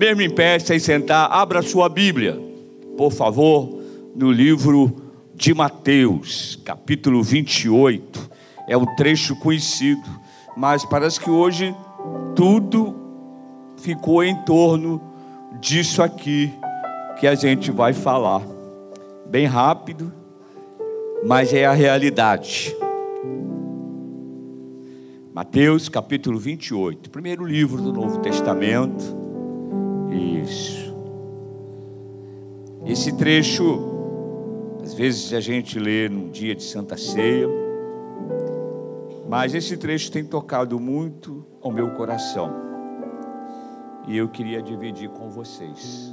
Mesmo em pé, sem sentar, abra sua Bíblia, por favor, no livro de Mateus, capítulo 28. É um trecho conhecido, mas parece que hoje tudo ficou em torno disso aqui que a gente vai falar. Bem rápido, mas é a realidade. Mateus capítulo 28, primeiro livro do Novo Testamento. Isso. Esse trecho, às vezes a gente lê num dia de Santa Ceia, mas esse trecho tem tocado muito ao meu coração. E eu queria dividir com vocês.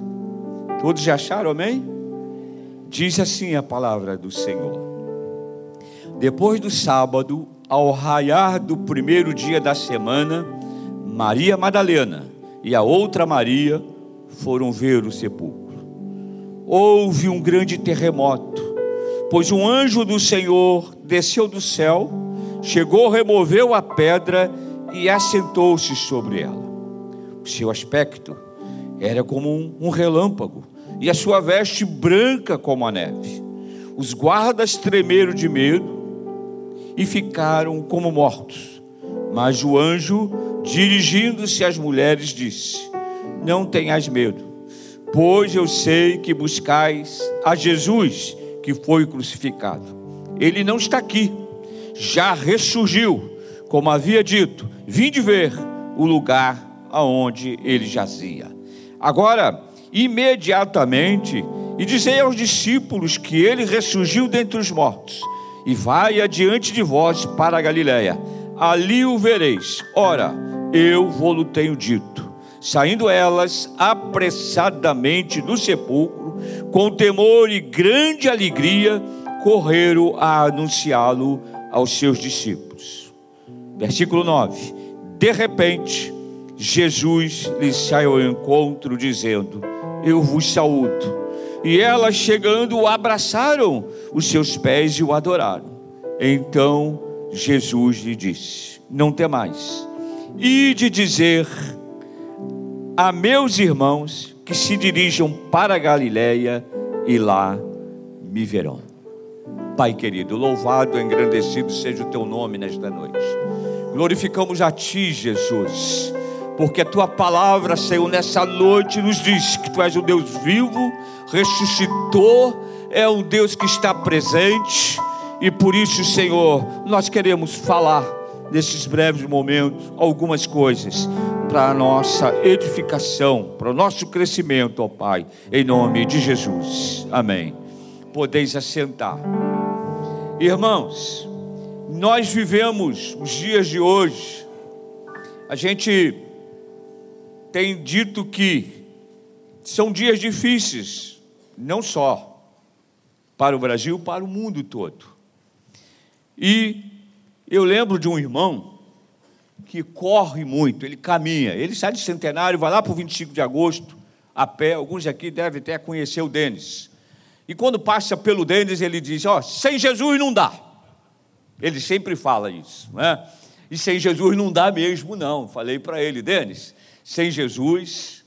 Todos já acharam, amém? Diz assim a palavra do Senhor. Depois do sábado, ao raiar do primeiro dia da semana, Maria Madalena e a outra Maria foram ver o sepulcro. Houve um grande terremoto, pois um anjo do Senhor desceu do céu, chegou, removeu a pedra e assentou-se sobre ela. O seu aspecto era como um, relâmpago, e a sua veste branca como a neve. Os guardas tremeram de medo e ficaram como mortos. Mas o anjo Dirigindo-se às mulheres, disse: Não tenhas medo, pois eu sei que buscais a Jesus que foi crucificado. Ele não está aqui, já ressurgiu, como havia dito. Vinde ver o lugar aonde ele jazia. Agora, imediatamente, e dizei aos discípulos que ele ressurgiu dentre os mortos, e vai adiante de vós para a Galiléia. Ali o vereis. Ora, eu vou-lo tenho dito. Saindo elas apressadamente do sepulcro, com temor e grande alegria, correram a anunciá-lo aos seus discípulos. Versículo 9: De repente, Jesus lhes saiu ao encontro, dizendo: Eu vos saúdo. E elas, chegando, o abraçaram os seus pés e o adoraram. Então Jesus lhe disse: Não temais e de dizer a meus irmãos que se dirijam para Galiléia e lá me verão. Pai querido, louvado, engrandecido seja o teu nome nesta noite. Glorificamos a ti, Jesus, porque a tua palavra, Senhor, nessa noite nos diz que tu és o Deus vivo, ressuscitou, é um Deus que está presente, e por isso, Senhor, nós queremos falar nesses breves momentos, algumas coisas para a nossa edificação, para o nosso crescimento, ó Pai, em nome de Jesus. Amém. Podeis assentar. Irmãos, nós vivemos os dias de hoje, a gente tem dito que são dias difíceis, não só para o Brasil, para o mundo todo. E eu lembro de um irmão que corre muito, ele caminha, ele sai de Centenário, vai lá para o 25 de agosto, a pé. Alguns aqui devem até conhecer o Denis. E quando passa pelo Denis, ele diz: Ó, oh, sem Jesus não dá. Ele sempre fala isso, né? E sem Jesus não dá mesmo, não. Falei para ele, Denis, sem Jesus,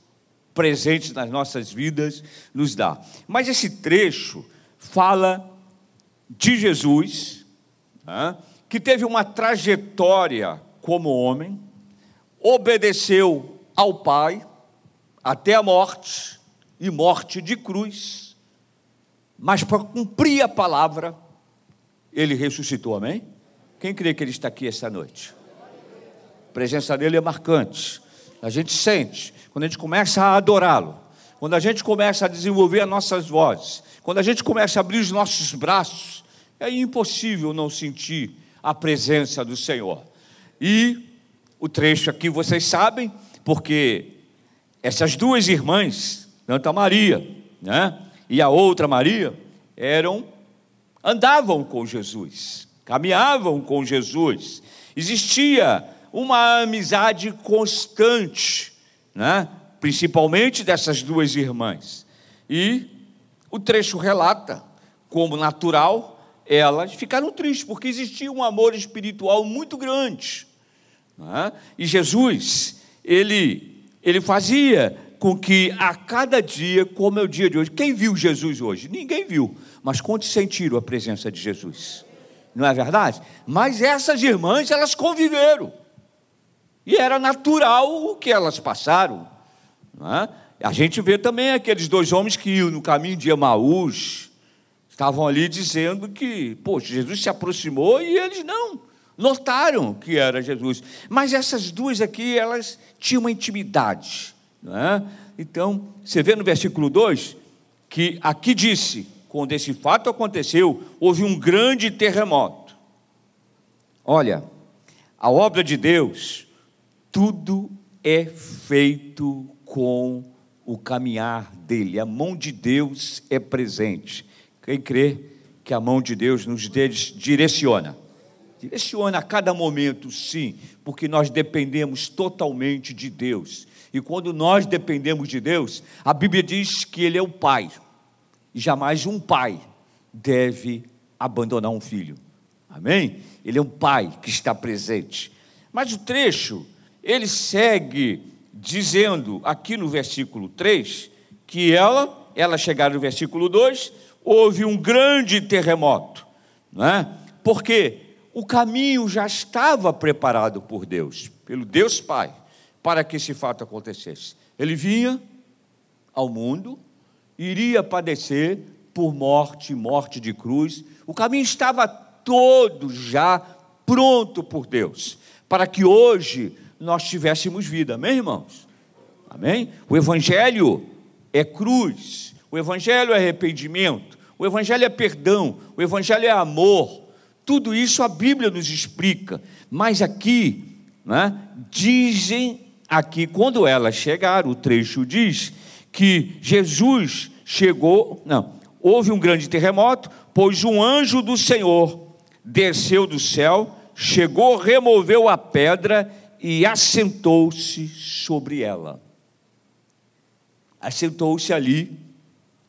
presente nas nossas vidas, nos dá. Mas esse trecho fala de Jesus, que teve uma trajetória como homem, obedeceu ao Pai até a morte e morte de cruz, mas para cumprir a palavra, ele ressuscitou, amém? Quem crê que ele está aqui essa noite? A presença dele é marcante, a gente sente, quando a gente começa a adorá-lo, quando a gente começa a desenvolver as nossas vozes, quando a gente começa a abrir os nossos braços, é impossível não sentir a presença do Senhor. E o trecho aqui vocês sabem, porque essas duas irmãs, Santa Maria, né, e a outra Maria, eram andavam com Jesus, caminhavam com Jesus. Existia uma amizade constante, né, principalmente dessas duas irmãs. E o trecho relata como natural elas ficaram tristes, porque existia um amor espiritual muito grande. É? E Jesus, ele, ele fazia com que a cada dia, como é o dia de hoje, quem viu Jesus hoje? Ninguém viu, mas quantos sentiram a presença de Jesus? Não é verdade? Mas essas irmãs, elas conviveram. E era natural o que elas passaram. É? A gente vê também aqueles dois homens que iam no caminho de Emaús, estavam ali dizendo que, poxa, Jesus se aproximou e eles não notaram que era Jesus. Mas essas duas aqui, elas tinham uma intimidade. É? Então, você vê no versículo 2 que aqui disse: quando esse fato aconteceu, houve um grande terremoto. Olha, a obra de Deus, tudo é feito com o caminhar dele, a mão de Deus é presente. Quem crê que a mão de Deus nos direciona? Direciona a cada momento, sim, porque nós dependemos totalmente de Deus. E quando nós dependemos de Deus, a Bíblia diz que Ele é o Pai. E jamais um pai deve abandonar um filho. Amém? Ele é um pai que está presente. Mas o trecho, ele segue dizendo aqui no versículo 3 que ela, ela chegar no versículo 2, houve um grande terremoto, não é? Porque o caminho já estava preparado por Deus, pelo Deus Pai, para que esse fato acontecesse. Ele vinha ao mundo, iria padecer por morte, morte de cruz. O caminho estava todo já pronto por Deus, para que hoje nós tivéssemos vida. Amém, irmãos? Amém? O Evangelho é cruz, o Evangelho é arrependimento, o Evangelho é perdão, o Evangelho é amor. Tudo isso a Bíblia nos explica. Mas aqui, né, dizem aqui, quando ela chegar, o trecho diz que Jesus chegou, não, houve um grande terremoto, pois um anjo do Senhor desceu do céu, chegou, removeu a pedra e assentou-se sobre ela. Assentou-se ali,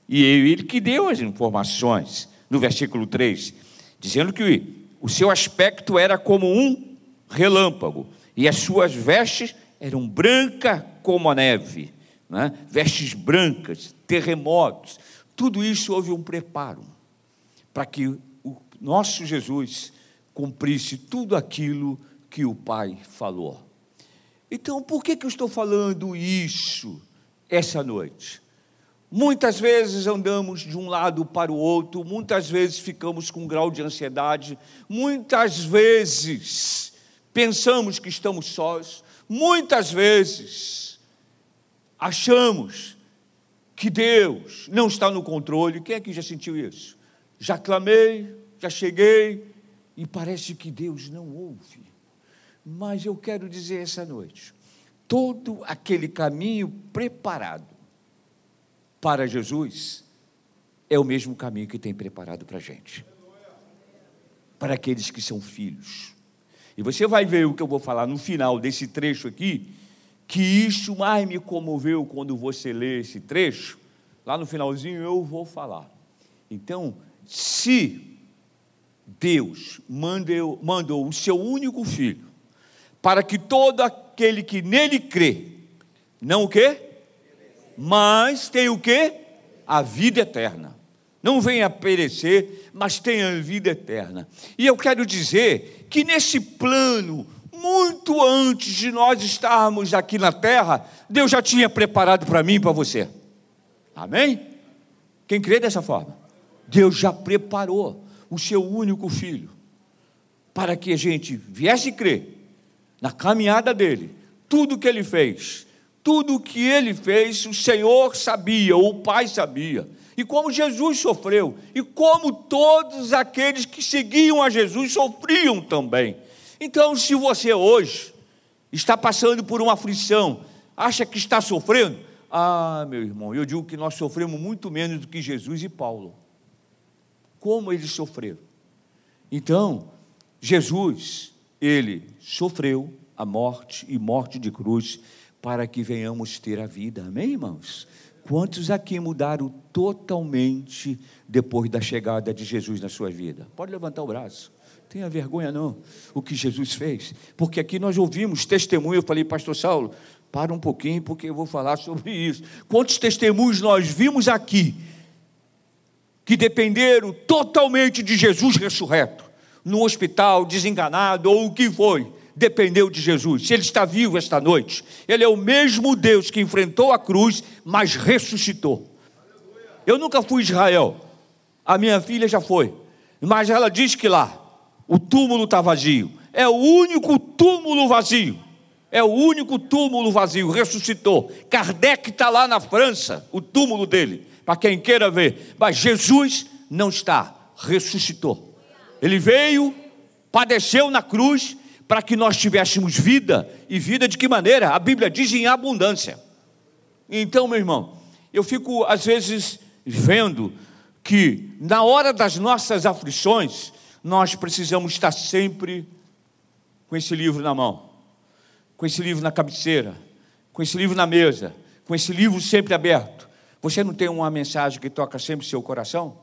e ele que deu as informações, no versículo 3, dizendo que o seu aspecto era como um relâmpago, e as suas vestes eram brancas como a neve né? vestes brancas, terremotos, tudo isso houve um preparo para que o nosso Jesus cumprisse tudo aquilo que o Pai falou. Então, por que, que eu estou falando isso essa noite? Muitas vezes andamos de um lado para o outro, muitas vezes ficamos com um grau de ansiedade, muitas vezes pensamos que estamos sós, muitas vezes achamos que Deus não está no controle. Quem é que já sentiu isso? Já clamei, já cheguei e parece que Deus não ouve. Mas eu quero dizer essa noite: todo aquele caminho preparado para Jesus é o mesmo caminho que tem preparado para a gente, para aqueles que são filhos. E você vai ver o que eu vou falar no final desse trecho aqui, que isso mais me comoveu quando você lê esse trecho, lá no finalzinho eu vou falar. Então, se Deus mandou, mandou o seu único filho para que todo aquele que nele crê, não o quê? Mas tem o quê? A vida eterna. Não venha perecer, mas tenha vida eterna. E eu quero dizer que nesse plano muito antes de nós estarmos aqui na terra, Deus já tinha preparado para mim e para você. Amém? Quem crê dessa forma? Deus já preparou o seu único filho para que a gente viesse crer na caminhada dele, tudo que ele fez, tudo que ele fez, o Senhor sabia, ou o Pai sabia. E como Jesus sofreu, e como todos aqueles que seguiam a Jesus sofriam também. Então, se você hoje está passando por uma aflição, acha que está sofrendo, ah, meu irmão, eu digo que nós sofremos muito menos do que Jesus e Paulo. Como eles sofreram? Então, Jesus, ele sofreu a morte e morte de cruz para que venhamos ter a vida. Amém, irmãos? Quantos aqui mudaram totalmente depois da chegada de Jesus na sua vida? Pode levantar o braço. Tenha vergonha não, o que Jesus fez. Porque aqui nós ouvimos testemunho, eu falei, pastor Saulo, Para um pouquinho, porque eu vou falar sobre isso. Quantos testemunhos nós vimos aqui que dependeram totalmente de Jesus ressurreto, no hospital, desenganado ou o que foi, dependeu de Jesus. Ele está vivo esta noite, ele é o mesmo Deus que enfrentou a cruz, mas ressuscitou. Eu nunca fui a Israel, a minha filha já foi, mas ela diz que lá o túmulo está vazio. É o único túmulo vazio. É o único túmulo vazio, ressuscitou. Kardec está lá na França, o túmulo dele, para quem queira ver. Mas Jesus não está, ressuscitou. Ele veio, padeceu na cruz, para que nós tivéssemos vida, e vida de que maneira? A Bíblia diz em abundância. Então, meu irmão, eu fico às vezes vendo que na hora das nossas aflições, nós precisamos estar sempre com esse livro na mão com esse livro na cabeceira, com esse livro na mesa, com esse livro sempre aberto. Você não tem uma mensagem que toca sempre seu coração?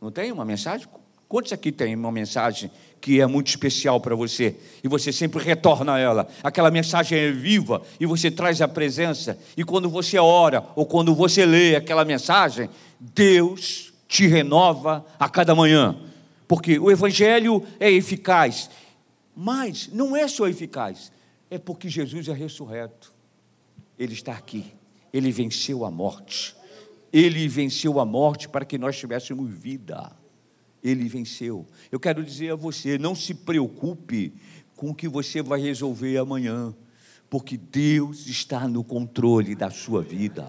Não tem uma mensagem? Quantos aqui tem uma mensagem que é muito especial para você e você sempre retorna a ela? Aquela mensagem é viva e você traz a presença, e quando você ora ou quando você lê aquela mensagem, Deus te renova a cada manhã, porque o Evangelho é eficaz, mas não é só eficaz, é porque Jesus é ressurreto. Ele está aqui. Ele venceu a morte. Ele venceu a morte para que nós tivéssemos vida. Ele venceu. Eu quero dizer a você: não se preocupe com o que você vai resolver amanhã, porque Deus está no controle da sua vida.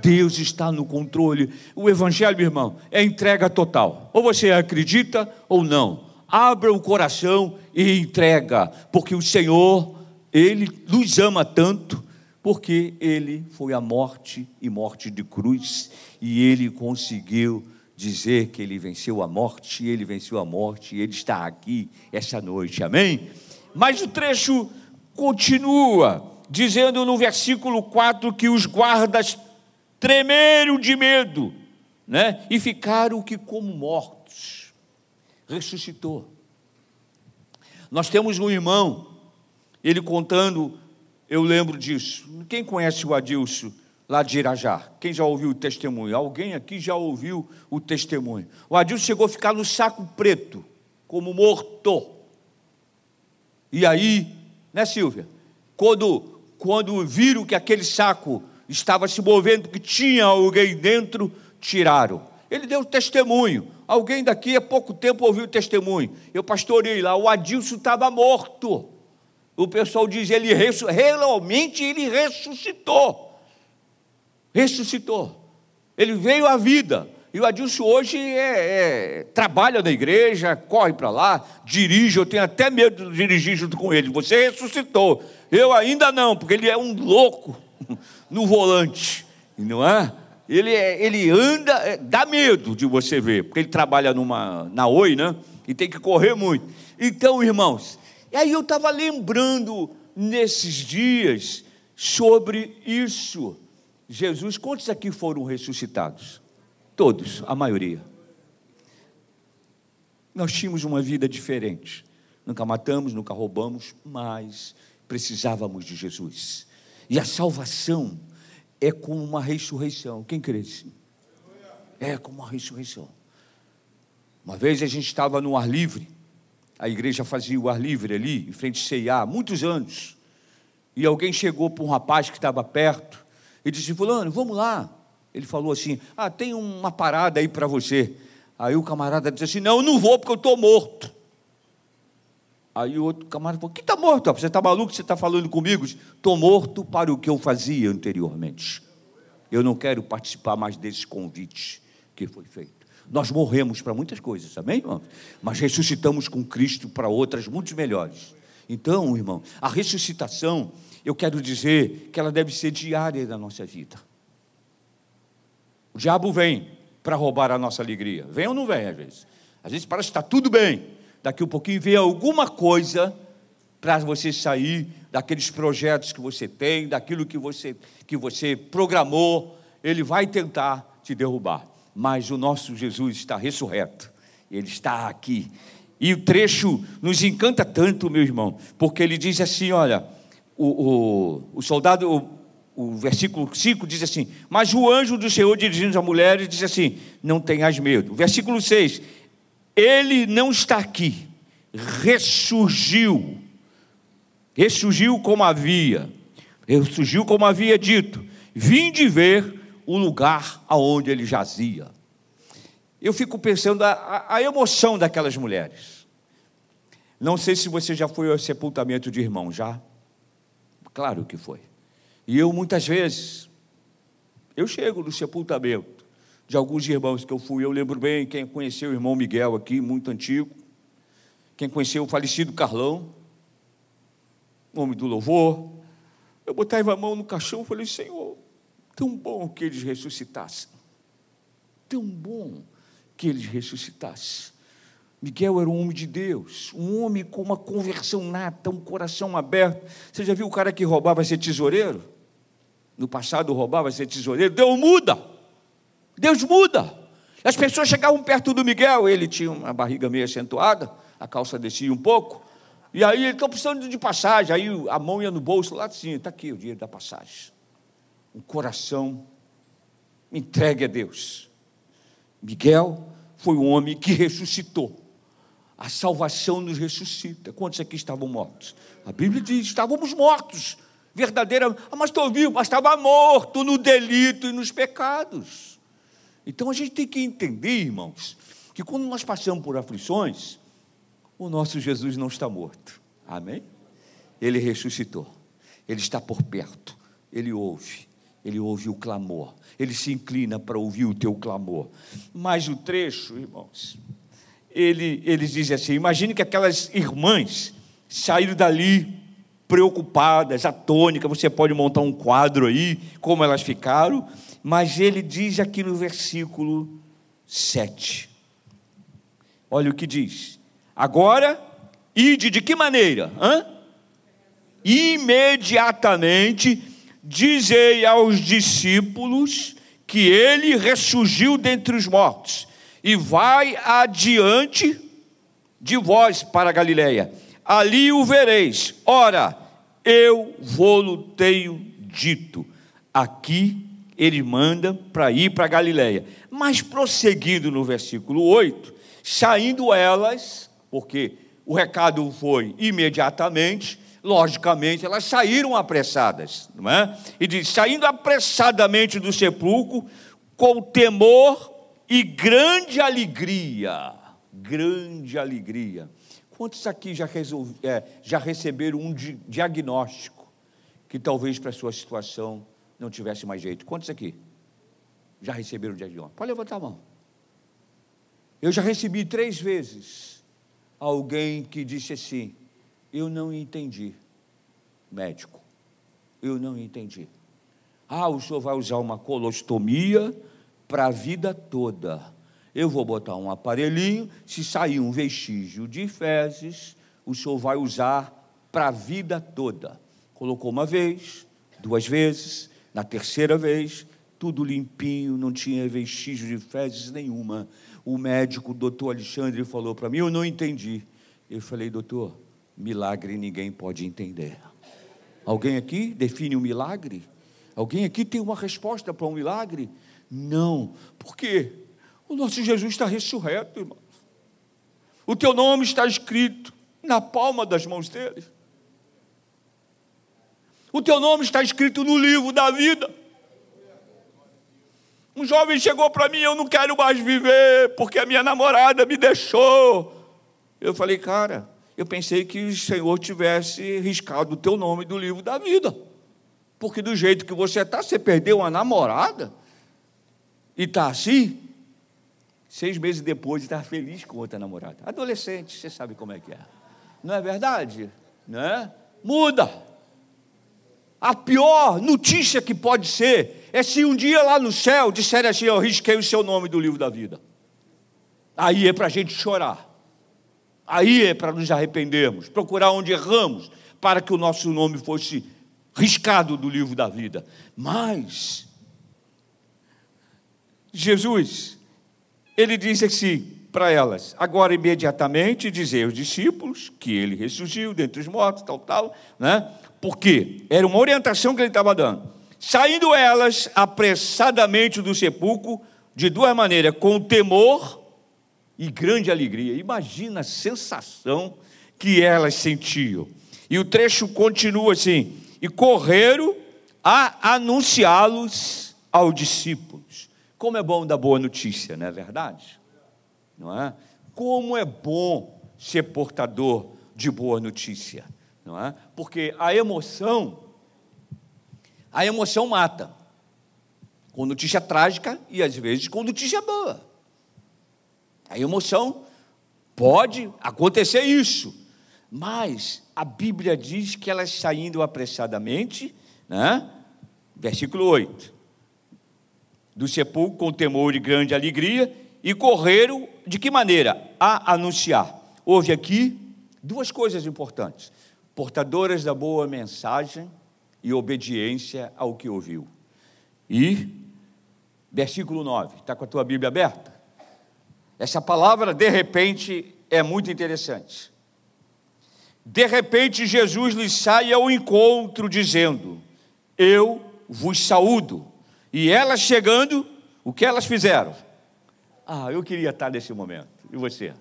Deus está no controle. O Evangelho, irmão, é entrega total. Ou você acredita ou não. Abra o coração e entrega, porque o Senhor ele nos ama tanto porque ele foi a morte e morte de cruz e ele conseguiu dizer que ele venceu a morte, ele venceu a morte ele está aqui essa noite. Amém? Mas o trecho continua dizendo no versículo 4 que os guardas tremeram de medo, né? E ficaram que como mortos. Ressuscitou. Nós temos um irmão ele contando, eu lembro disso. Quem conhece o Adilson lá de Irajá? Quem já ouviu o testemunho? Alguém aqui já ouviu o testemunho? O Adilson chegou a ficar no saco preto, como morto. E aí, né, Silvia? Quando, quando viram que aquele saco estava se movendo, que tinha alguém dentro, tiraram. Ele deu testemunho. Alguém daqui há pouco tempo ouviu o testemunho. Eu pastorei lá, o Adilson estava morto o pessoal diz, ele realmente ele ressuscitou. Ressuscitou. Ele veio à vida. E o Adilson hoje é, é, trabalha na igreja, corre para lá, dirige. Eu tenho até medo de dirigir junto com ele. Você ressuscitou. Eu ainda não, porque ele é um louco no volante, não é? Ele, é, ele anda, é, dá medo de você ver, porque ele trabalha numa, na Oi, né? E tem que correr muito. Então, irmãos, e aí eu estava lembrando nesses dias sobre isso. Jesus, quantos aqui foram ressuscitados? Todos, a maioria. Nós tínhamos uma vida diferente. Nunca matamos, nunca roubamos, mas precisávamos de Jesus. E a salvação é como uma ressurreição. Quem assim? É como uma ressurreição. Uma vez a gente estava no ar livre a igreja fazia o ar livre ali, em frente a CIA, muitos anos. E alguém chegou para um rapaz que estava perto e disse: Fulano, vamos lá. Ele falou assim: Ah, tem uma parada aí para você. Aí o camarada disse assim: Não, eu não vou porque eu estou morto. Aí o outro camarada falou: Que está morto? Você está maluco? Você está falando comigo? Estou morto para o que eu fazia anteriormente. Eu não quero participar mais desse convite que foi feito. Nós morremos para muitas coisas, amém, irmão? Mas ressuscitamos com Cristo para outras muito melhores. Então, irmão, a ressuscitação, eu quero dizer que ela deve ser diária da nossa vida. O diabo vem para roubar a nossa alegria. Vem ou não vem, às vezes? Às vezes parece que está tudo bem. Daqui um pouquinho vem alguma coisa para você sair daqueles projetos que você tem, daquilo que você, que você programou. Ele vai tentar te derrubar mas o nosso Jesus está ressurreto, ele está aqui. E o trecho nos encanta tanto, meu irmão, porque ele diz assim: olha, o, o, o soldado, o, o versículo 5 diz assim: Mas o anjo do Senhor dirigindo as mulheres diz assim: Não tenhas medo. Versículo 6: Ele não está aqui, ressurgiu, ressurgiu como havia, ressurgiu como havia dito. Vim de ver o lugar aonde ele jazia. Eu fico pensando a, a emoção daquelas mulheres. Não sei se você já foi ao sepultamento de irmão, já? Claro que foi. E eu muitas vezes, eu chego no sepultamento de alguns irmãos que eu fui, eu lembro bem quem conheceu o irmão Miguel aqui, muito antigo, quem conheceu o falecido Carlão, homem do louvor. Eu botava a mão no caixão e falei, Senhor, tão bom que eles ressuscitassem. Tão bom que eles ressuscitassem. Miguel era um homem de Deus, um homem com uma conversão nata, um coração aberto. Você já viu o cara que roubava ser tesoureiro? No passado roubava ser tesoureiro. Deus muda. Deus muda. As pessoas chegavam perto do Miguel, ele tinha uma barriga meio acentuada, a calça descia um pouco. E aí ele está precisando de passagem. Aí a mão ia no bolso, lá assim, está aqui o dinheiro da passagem. Um coração entregue a Deus. Miguel foi um homem que ressuscitou. A salvação nos ressuscita. Quantos aqui estavam mortos? A Bíblia diz: estávamos mortos. Verdadeira, ah, mas estou vivo, mas estava morto no delito e nos pecados. Então a gente tem que entender, irmãos, que quando nós passamos por aflições, o nosso Jesus não está morto. Amém? Ele ressuscitou. Ele está por perto. Ele ouve. Ele ouve o clamor. Ele se inclina para ouvir o teu clamor. Mas o trecho, irmãos, ele, eles dizem assim: imagine que aquelas irmãs saíram dali preocupadas, atônicas, você pode montar um quadro aí, como elas ficaram, mas ele diz aqui no versículo 7. Olha o que diz. Agora, ide de que maneira? Hã? Imediatamente dizei aos discípulos que ele ressurgiu dentre os mortos e vai adiante de vós para Galiléia. Ali o vereis. Ora, eu vou-lo tenho dito. Aqui ele manda para ir para Galiléia. Mas prosseguindo no versículo 8, saindo elas, porque o recado foi imediatamente, logicamente, elas saíram apressadas, não é? E diz: saindo apressadamente do sepulcro, com temor e grande alegria, grande alegria. Quantos aqui já, resolve, é, já receberam um di diagnóstico que talvez para a sua situação não tivesse mais jeito? Quantos aqui já receberam um diagnóstico? Pode levantar a mão. Eu já recebi três vezes alguém que disse assim: Eu não entendi, médico, eu não entendi. Ah, o senhor vai usar uma colostomia para a vida toda. Eu vou botar um aparelhinho, se sair um vestígio de fezes, o senhor vai usar para a vida toda. Colocou uma vez, duas vezes, na terceira vez, tudo limpinho, não tinha vestígio de fezes nenhuma. O médico, o doutor Alexandre, falou para mim: Eu não entendi. Eu falei, doutor, milagre ninguém pode entender. Alguém aqui define um milagre? Alguém aqui tem uma resposta para um milagre? Não. Por quê? O nosso Jesus está ressurreto, irmãos. O teu nome está escrito na palma das mãos dele. O teu nome está escrito no livro da vida. Um jovem chegou para mim, eu não quero mais viver, porque a minha namorada me deixou. Eu falei, cara, eu pensei que o Senhor tivesse riscado o teu nome do livro da vida. Porque do jeito que você está, você perdeu uma namorada e está assim, seis meses depois está feliz com outra namorada. Adolescente, você sabe como é que é. Não é verdade? Né? Muda. A pior notícia que pode ser é se um dia lá no céu disserem assim: Eu risquei o seu nome do livro da vida. Aí é para a gente chorar. Aí é para nos arrependermos, procurar onde erramos, para que o nosso nome fosse riscado do livro da vida. Mas Jesus, ele diz assim: para elas: agora imediatamente dizer aos discípulos que ele ressurgiu dentre os mortos, tal, tal, né? Porque era uma orientação que ele estava dando. Saindo elas apressadamente do sepulcro, de duas maneiras, com temor e grande alegria. Imagina a sensação que elas sentiam. E o trecho continua assim: e correram a anunciá-los aos discípulos. Como é bom dar boa notícia, não é verdade? Não é? Como é bom ser portador de boa notícia, não é? Porque a emoção, a emoção mata. Com notícia trágica e às vezes com notícia boa. A emoção pode acontecer isso, mas a Bíblia diz que elas saindo apressadamente, né? versículo 8, do sepulcro com temor e grande alegria, e correram de que maneira? A anunciar. Houve aqui duas coisas importantes: portadoras da boa mensagem e obediência ao que ouviu. E, versículo 9, está com a tua Bíblia aberta? Essa palavra, de repente, é muito interessante. De repente, Jesus lhes sai ao encontro, dizendo: Eu vos saúdo. E elas chegando, o que elas fizeram? Ah, eu queria estar nesse momento. E você?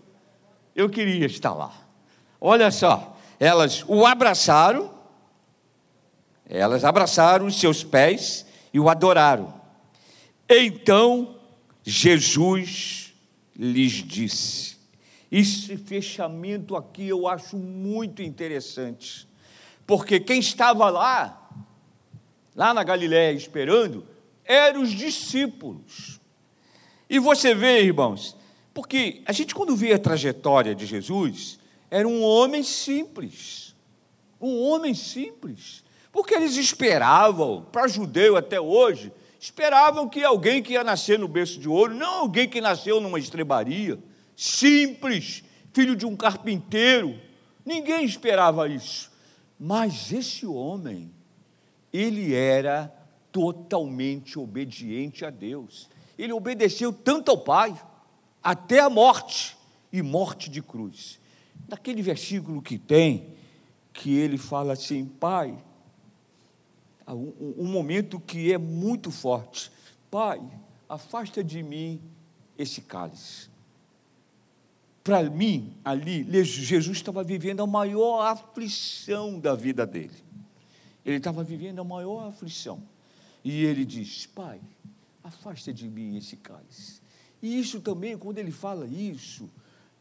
Eu queria estar lá. Olha só, elas o abraçaram, elas abraçaram os seus pés e o adoraram. Então Jesus lhes disse: esse fechamento aqui eu acho muito interessante, porque quem estava lá, lá na Galiléia esperando, eram os discípulos. E você vê, irmãos, porque a gente quando vê a trajetória de Jesus, era um homem simples, um homem simples, porque eles esperavam, para judeu até hoje, esperavam que alguém que ia nascer no berço de ouro, não alguém que nasceu numa estrebaria, simples, filho de um carpinteiro. Ninguém esperava isso. Mas esse homem, ele era totalmente obediente a Deus. Ele obedeceu tanto ao Pai, até a morte e morte de cruz. Naquele versículo que tem, que ele fala assim: Pai, um, um momento que é muito forte, Pai, afasta de mim esse cálice para mim, ali, Jesus estava vivendo a maior aflição da vida dele. Ele estava vivendo a maior aflição. E ele diz: Pai, afasta de mim esse cálice. E isso também, quando ele fala isso,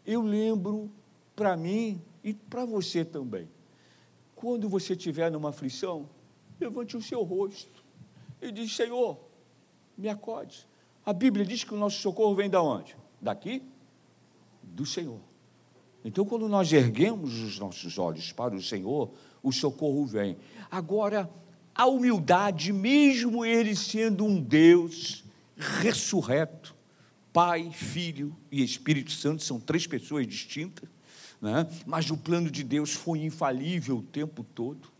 eu lembro para mim e para você também. Quando você estiver numa aflição, levante o seu rosto e diz: Senhor, me acode. A Bíblia diz que o nosso socorro vem da onde? Daqui? do Senhor. Então, quando nós erguemos os nossos olhos para o Senhor, o socorro vem. Agora, a humildade, mesmo Ele sendo um Deus ressurreto, Pai, Filho e Espírito Santo, são três pessoas distintas, né? mas o plano de Deus foi infalível o tempo todo.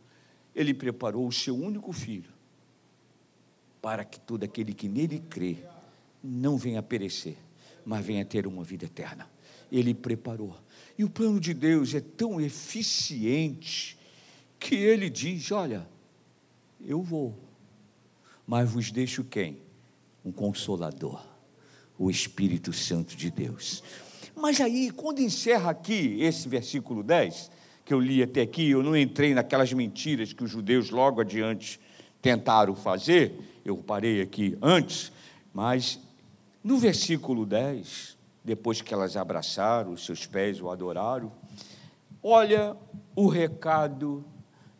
Ele preparou o seu único filho para que todo aquele que nele crê não venha perecer, mas venha ter uma vida eterna ele preparou. E o plano de Deus é tão eficiente que ele diz: Olha, eu vou, mas vos deixo quem? Um consolador, o Espírito Santo de Deus. Mas aí, quando encerra aqui esse versículo 10, que eu li até aqui, eu não entrei naquelas mentiras que os judeus logo adiante tentaram fazer, eu parei aqui antes, mas no versículo 10, depois que elas abraçaram os seus pés, o adoraram. Olha o recado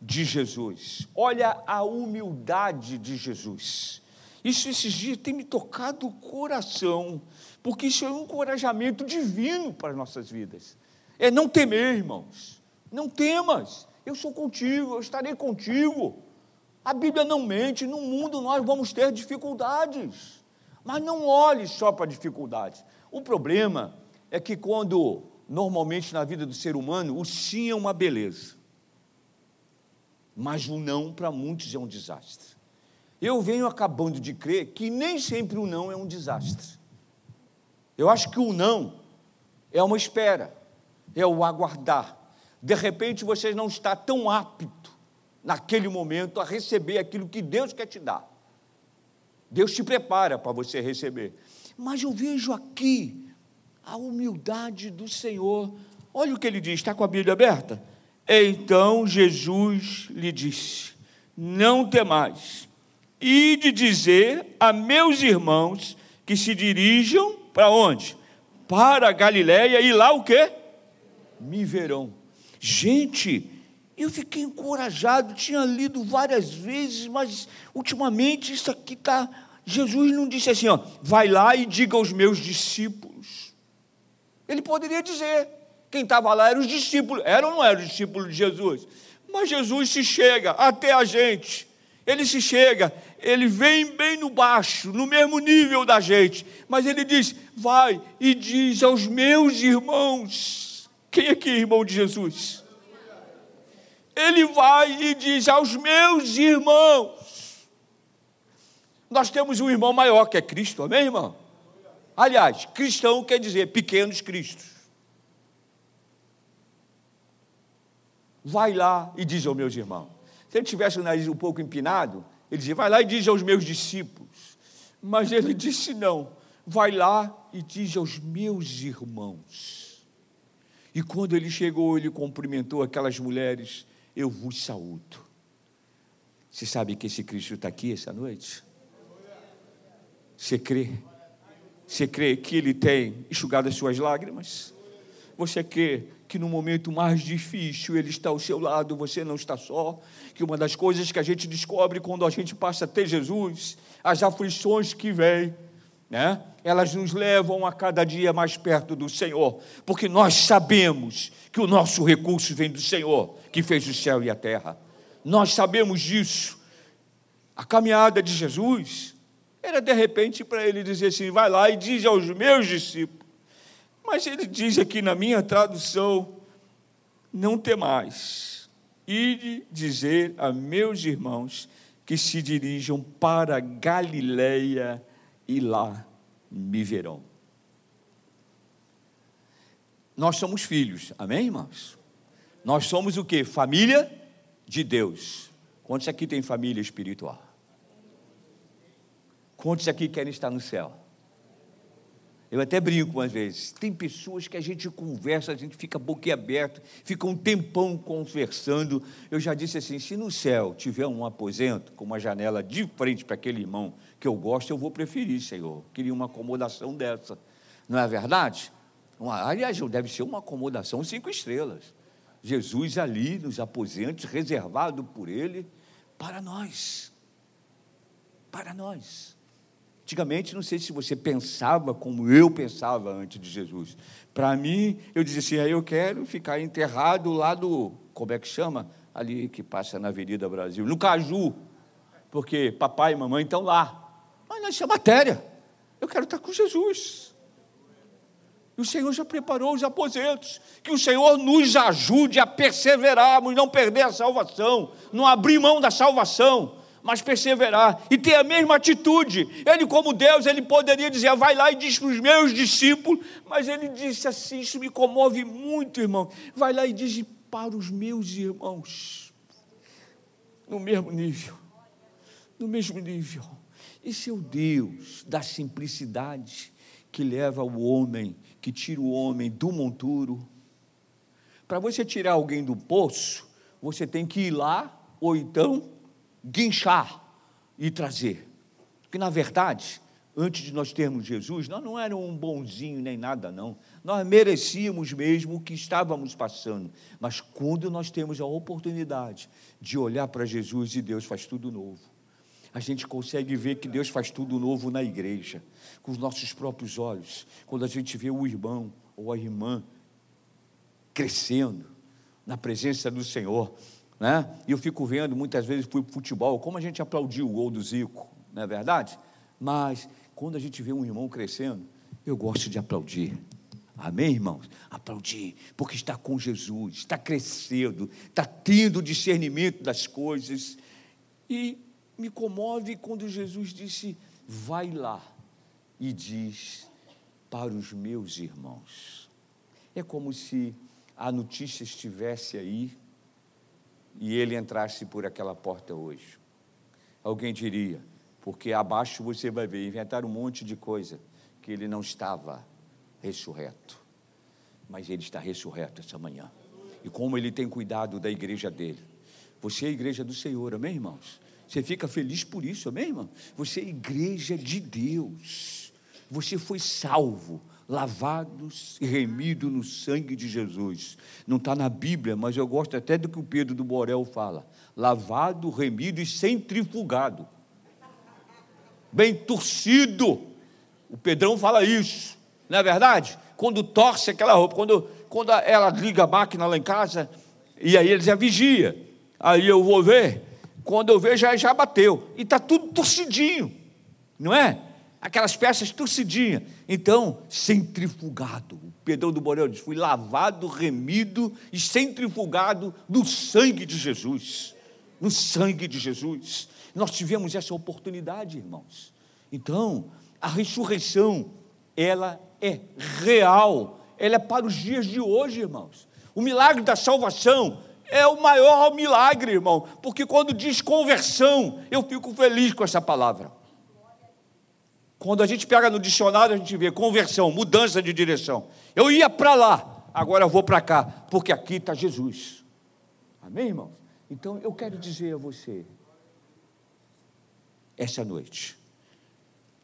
de Jesus, olha a humildade de Jesus. Isso esses dias tem me tocado o coração, porque isso é um encorajamento divino para as nossas vidas. É não temer, irmãos, não temas, eu sou contigo, eu estarei contigo. A Bíblia não mente, no mundo nós vamos ter dificuldades, mas não olhe só para dificuldades, o problema é que quando, normalmente na vida do ser humano, o sim é uma beleza, mas o não para muitos é um desastre. Eu venho acabando de crer que nem sempre o não é um desastre. Eu acho que o não é uma espera, é o aguardar. De repente você não está tão apto naquele momento a receber aquilo que Deus quer te dar. Deus te prepara para você receber. Mas eu vejo aqui a humildade do Senhor. Olha o que ele diz, está com a Bíblia aberta? Então Jesus lhe disse: Não temais, e de dizer a meus irmãos que se dirijam para onde? Para a Galiléia e lá o quê? Me verão. Gente, eu fiquei encorajado, tinha lido várias vezes, mas ultimamente isso aqui está. Jesus não disse assim, ó, vai lá e diga aos meus discípulos. Ele poderia dizer, quem estava lá eram os discípulos, eram ou não eram os discípulos de Jesus? Mas Jesus se chega até a gente, ele se chega, ele vem bem no baixo, no mesmo nível da gente, mas ele diz: vai e diz aos meus irmãos. Quem aqui é irmão de Jesus? ele vai e diz aos meus irmãos. Nós temos um irmão maior que é Cristo, amém, irmão? Aliás, cristão quer dizer pequenos cristos. Vai lá e diz aos meus irmãos. Se ele tivesse o nariz um pouco empinado, ele dizia: vai lá e diz aos meus discípulos. Mas ele disse: não, vai lá e diz aos meus irmãos. E quando ele chegou, ele cumprimentou aquelas mulheres eu vos saúdo. Você sabe que esse Cristo está aqui essa noite? Você crê? Você crê que Ele tem enxugado as suas lágrimas? Você crê que no momento mais difícil Ele está ao seu lado, você não está só? Que uma das coisas que a gente descobre quando a gente passa a ter Jesus, as aflições que vêm, né? elas nos levam a cada dia mais perto do Senhor, porque nós sabemos que o nosso recurso vem do Senhor, que fez o céu e a terra. Nós sabemos disso. A caminhada de Jesus era de repente para ele dizer assim: vai lá e diz aos meus discípulos. Mas ele diz aqui na minha tradução: não temais, ide dizer a meus irmãos que se dirijam para Galileia e lá me verão. Nós somos filhos, amém, irmãos? Nós somos o que? Família de Deus. Quantos aqui tem família espiritual? Quantos aqui querem estar no céu? Eu até brinco às vezes. Tem pessoas que a gente conversa, a gente fica boquiaberto, fica um tempão conversando. Eu já disse assim: se no céu tiver um aposento com uma janela de frente para aquele irmão que eu gosto, eu vou preferir, Senhor. Queria uma acomodação dessa. Não é verdade? Aliás, deve ser uma acomodação cinco estrelas. Jesus ali nos aposentos, reservado por Ele para nós. Para nós. Antigamente, não sei se você pensava como eu pensava antes de Jesus. Para mim, eu dizia assim: ah, eu quero ficar enterrado lá do, como é que chama? Ali que passa na Avenida Brasil, no Caju, porque papai e mamãe estão lá. Mas isso é matéria. Eu quero estar com Jesus. E o Senhor já preparou os aposentos. Que o Senhor nos ajude a perseverarmos, não perder a salvação, não abrir mão da salvação mas perseverar e ter a mesma atitude. Ele, como Deus, ele poderia dizer: vai lá e diz para os meus discípulos, mas ele disse assim: isso me comove muito, irmão. Vai lá e diz para os meus irmãos, no mesmo nível, no mesmo nível. Esse é o Deus da simplicidade que leva o homem, que tira o homem do monturo. Para você tirar alguém do poço, você tem que ir lá, ou então guinchar e trazer. Porque, na verdade, antes de nós termos Jesus, nós não éramos um bonzinho nem nada, não. Nós merecíamos mesmo o que estávamos passando. Mas quando nós temos a oportunidade de olhar para Jesus e Deus faz tudo novo, a gente consegue ver que Deus faz tudo novo na igreja, com os nossos próprios olhos. Quando a gente vê o irmão ou a irmã crescendo na presença do Senhor, né? E eu fico vendo, muitas vezes fui para futebol, como a gente aplaudiu o gol do Zico, não é verdade? Mas quando a gente vê um irmão crescendo, eu gosto de aplaudir. Amém, irmãos? Aplaudir, porque está com Jesus, está crescendo, está tendo discernimento das coisas. E me comove quando Jesus disse: Vai lá e diz para os meus irmãos. É como se a notícia estivesse aí e ele entrasse por aquela porta hoje. Alguém diria, porque abaixo você vai ver, inventar um monte de coisa, que ele não estava ressurreto. Mas ele está ressurreto essa manhã. E como ele tem cuidado da igreja dele. Você é a igreja do Senhor, amém, irmãos? Você fica feliz por isso, amém, irmão? Você é igreja de Deus. Você foi salvo, lavado e remido no sangue de Jesus. Não está na Bíblia, mas eu gosto até do que o Pedro do Borel fala: lavado, remido e centrifugado. Bem torcido. O Pedrão fala isso, não é verdade? Quando torce aquela roupa, quando, quando ela liga a máquina lá em casa, e aí eles já vigia. Aí eu vou ver, quando eu vejo, já, já bateu. E está tudo torcidinho, não é? Aquelas peças torcidinhas. Então, centrifugado. O Pedrão do Borel diz: fui lavado, remido e centrifugado no sangue de Jesus. No sangue de Jesus. Nós tivemos essa oportunidade, irmãos. Então, a ressurreição, ela é real. Ela é para os dias de hoje, irmãos. O milagre da salvação é o maior milagre, irmão, porque quando diz conversão, eu fico feliz com essa palavra. Quando a gente pega no dicionário, a gente vê conversão, mudança de direção. Eu ia para lá, agora eu vou para cá, porque aqui está Jesus. Amém, irmão? Então eu quero dizer a você, essa noite,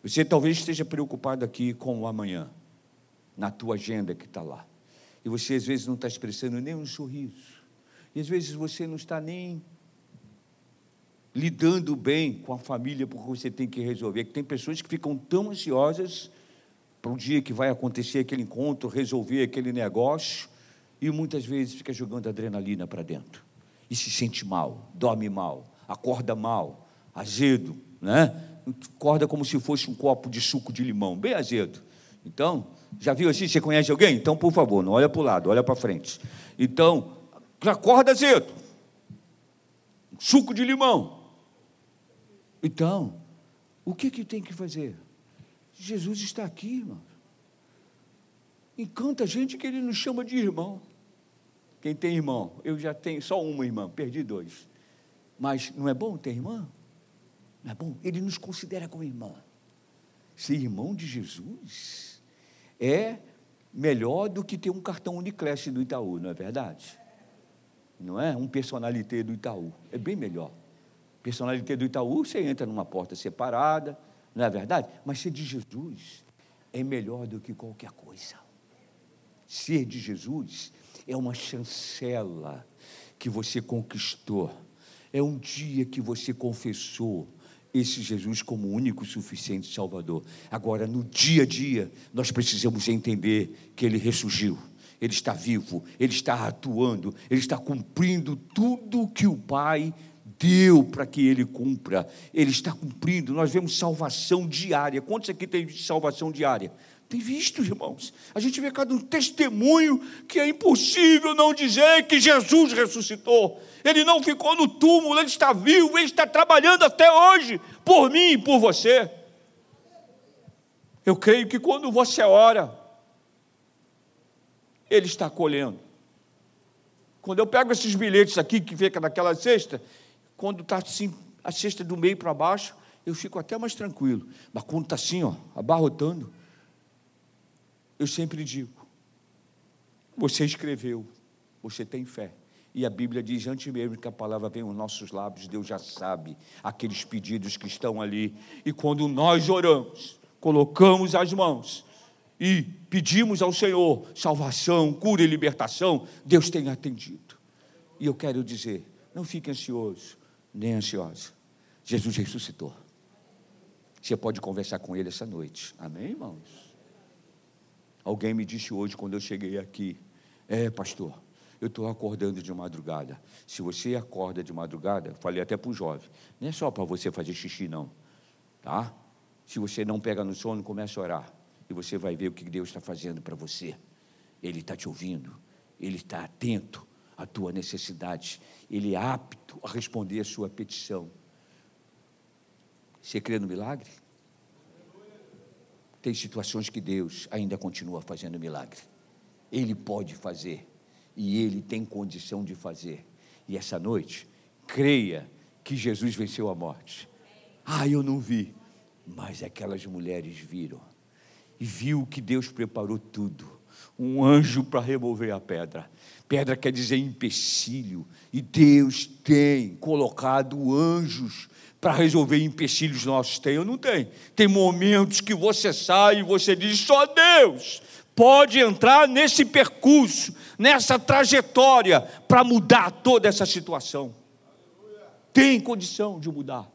você talvez esteja preocupado aqui com o amanhã, na tua agenda que está lá. E você às vezes não está expressando nem um sorriso. E às vezes você não está nem lidando bem com a família porque você tem que resolver. Que tem pessoas que ficam tão ansiosas para o dia que vai acontecer aquele encontro, resolver aquele negócio, e muitas vezes fica jogando adrenalina para dentro. E se sente mal, dorme mal, acorda mal, azedo, né? Acorda como se fosse um copo de suco de limão, bem azedo. Então, já viu assim? Você conhece alguém? Então, por favor, não olha para o lado, olha para frente. Então, acorda cedo. Suco de limão. Então, o que, que tem que fazer? Jesus está aqui, irmão. Encanta a gente que ele nos chama de irmão. Quem tem irmão? Eu já tenho só uma irmã, perdi dois. Mas não é bom ter irmã? Não é bom? Ele nos considera como irmão. Ser irmão de Jesus é melhor do que ter um cartão Uniclass do Itaú, não é verdade? não é? Um personalité do Itaú. É bem melhor. Personalité do Itaú, você entra numa porta separada, não é verdade? Mas ser de Jesus é melhor do que qualquer coisa. Ser de Jesus é uma chancela que você conquistou. É um dia que você confessou esse Jesus como único suficiente Salvador. Agora, no dia a dia, nós precisamos entender que ele ressurgiu ele está vivo, Ele está atuando, Ele está cumprindo tudo que o Pai deu para que Ele cumpra. Ele está cumprindo. Nós vemos salvação diária. Quantos aqui tem salvação diária? Tem visto, irmãos? A gente vê cada um testemunho que é impossível não dizer que Jesus ressuscitou. Ele não ficou no túmulo, ele está vivo, ele está trabalhando até hoje por mim e por você. Eu creio que quando você ora, ele está colhendo. Quando eu pego esses bilhetes aqui, que fica naquela cesta, quando está assim, a cesta do meio para baixo, eu fico até mais tranquilo. Mas quando está assim, ó, abarrotando, eu sempre digo: você escreveu, você tem fé. E a Bíblia diz, antes mesmo que a palavra venha aos nossos lábios, Deus já sabe aqueles pedidos que estão ali. E quando nós oramos, colocamos as mãos, e pedimos ao Senhor salvação, cura e libertação, Deus tem atendido. E eu quero dizer, não fique ansioso, nem ansiosa. Jesus ressuscitou. Você pode conversar com Ele essa noite. Amém, irmãos? Alguém me disse hoje, quando eu cheguei aqui, é, pastor, eu estou acordando de madrugada. Se você acorda de madrugada, falei até para o jovem, não é só para você fazer xixi, não. Tá? Se você não pega no sono, comece a orar e você vai ver o que Deus está fazendo para você. Ele está te ouvindo, Ele está atento à tua necessidade, Ele é apto a responder a sua petição. Você crê no milagre? Tem situações que Deus ainda continua fazendo milagre. Ele pode fazer e Ele tem condição de fazer. E essa noite, creia que Jesus venceu a morte. Ah, eu não vi, mas aquelas mulheres viram e viu que Deus preparou tudo um anjo para remover a pedra. Pedra quer dizer empecilho, e Deus tem colocado anjos para resolver empecilhos nossos. Tem ou não tem? Tem momentos que você sai e você diz: só Deus pode entrar nesse percurso, nessa trajetória, para mudar toda essa situação. Tem condição de mudar.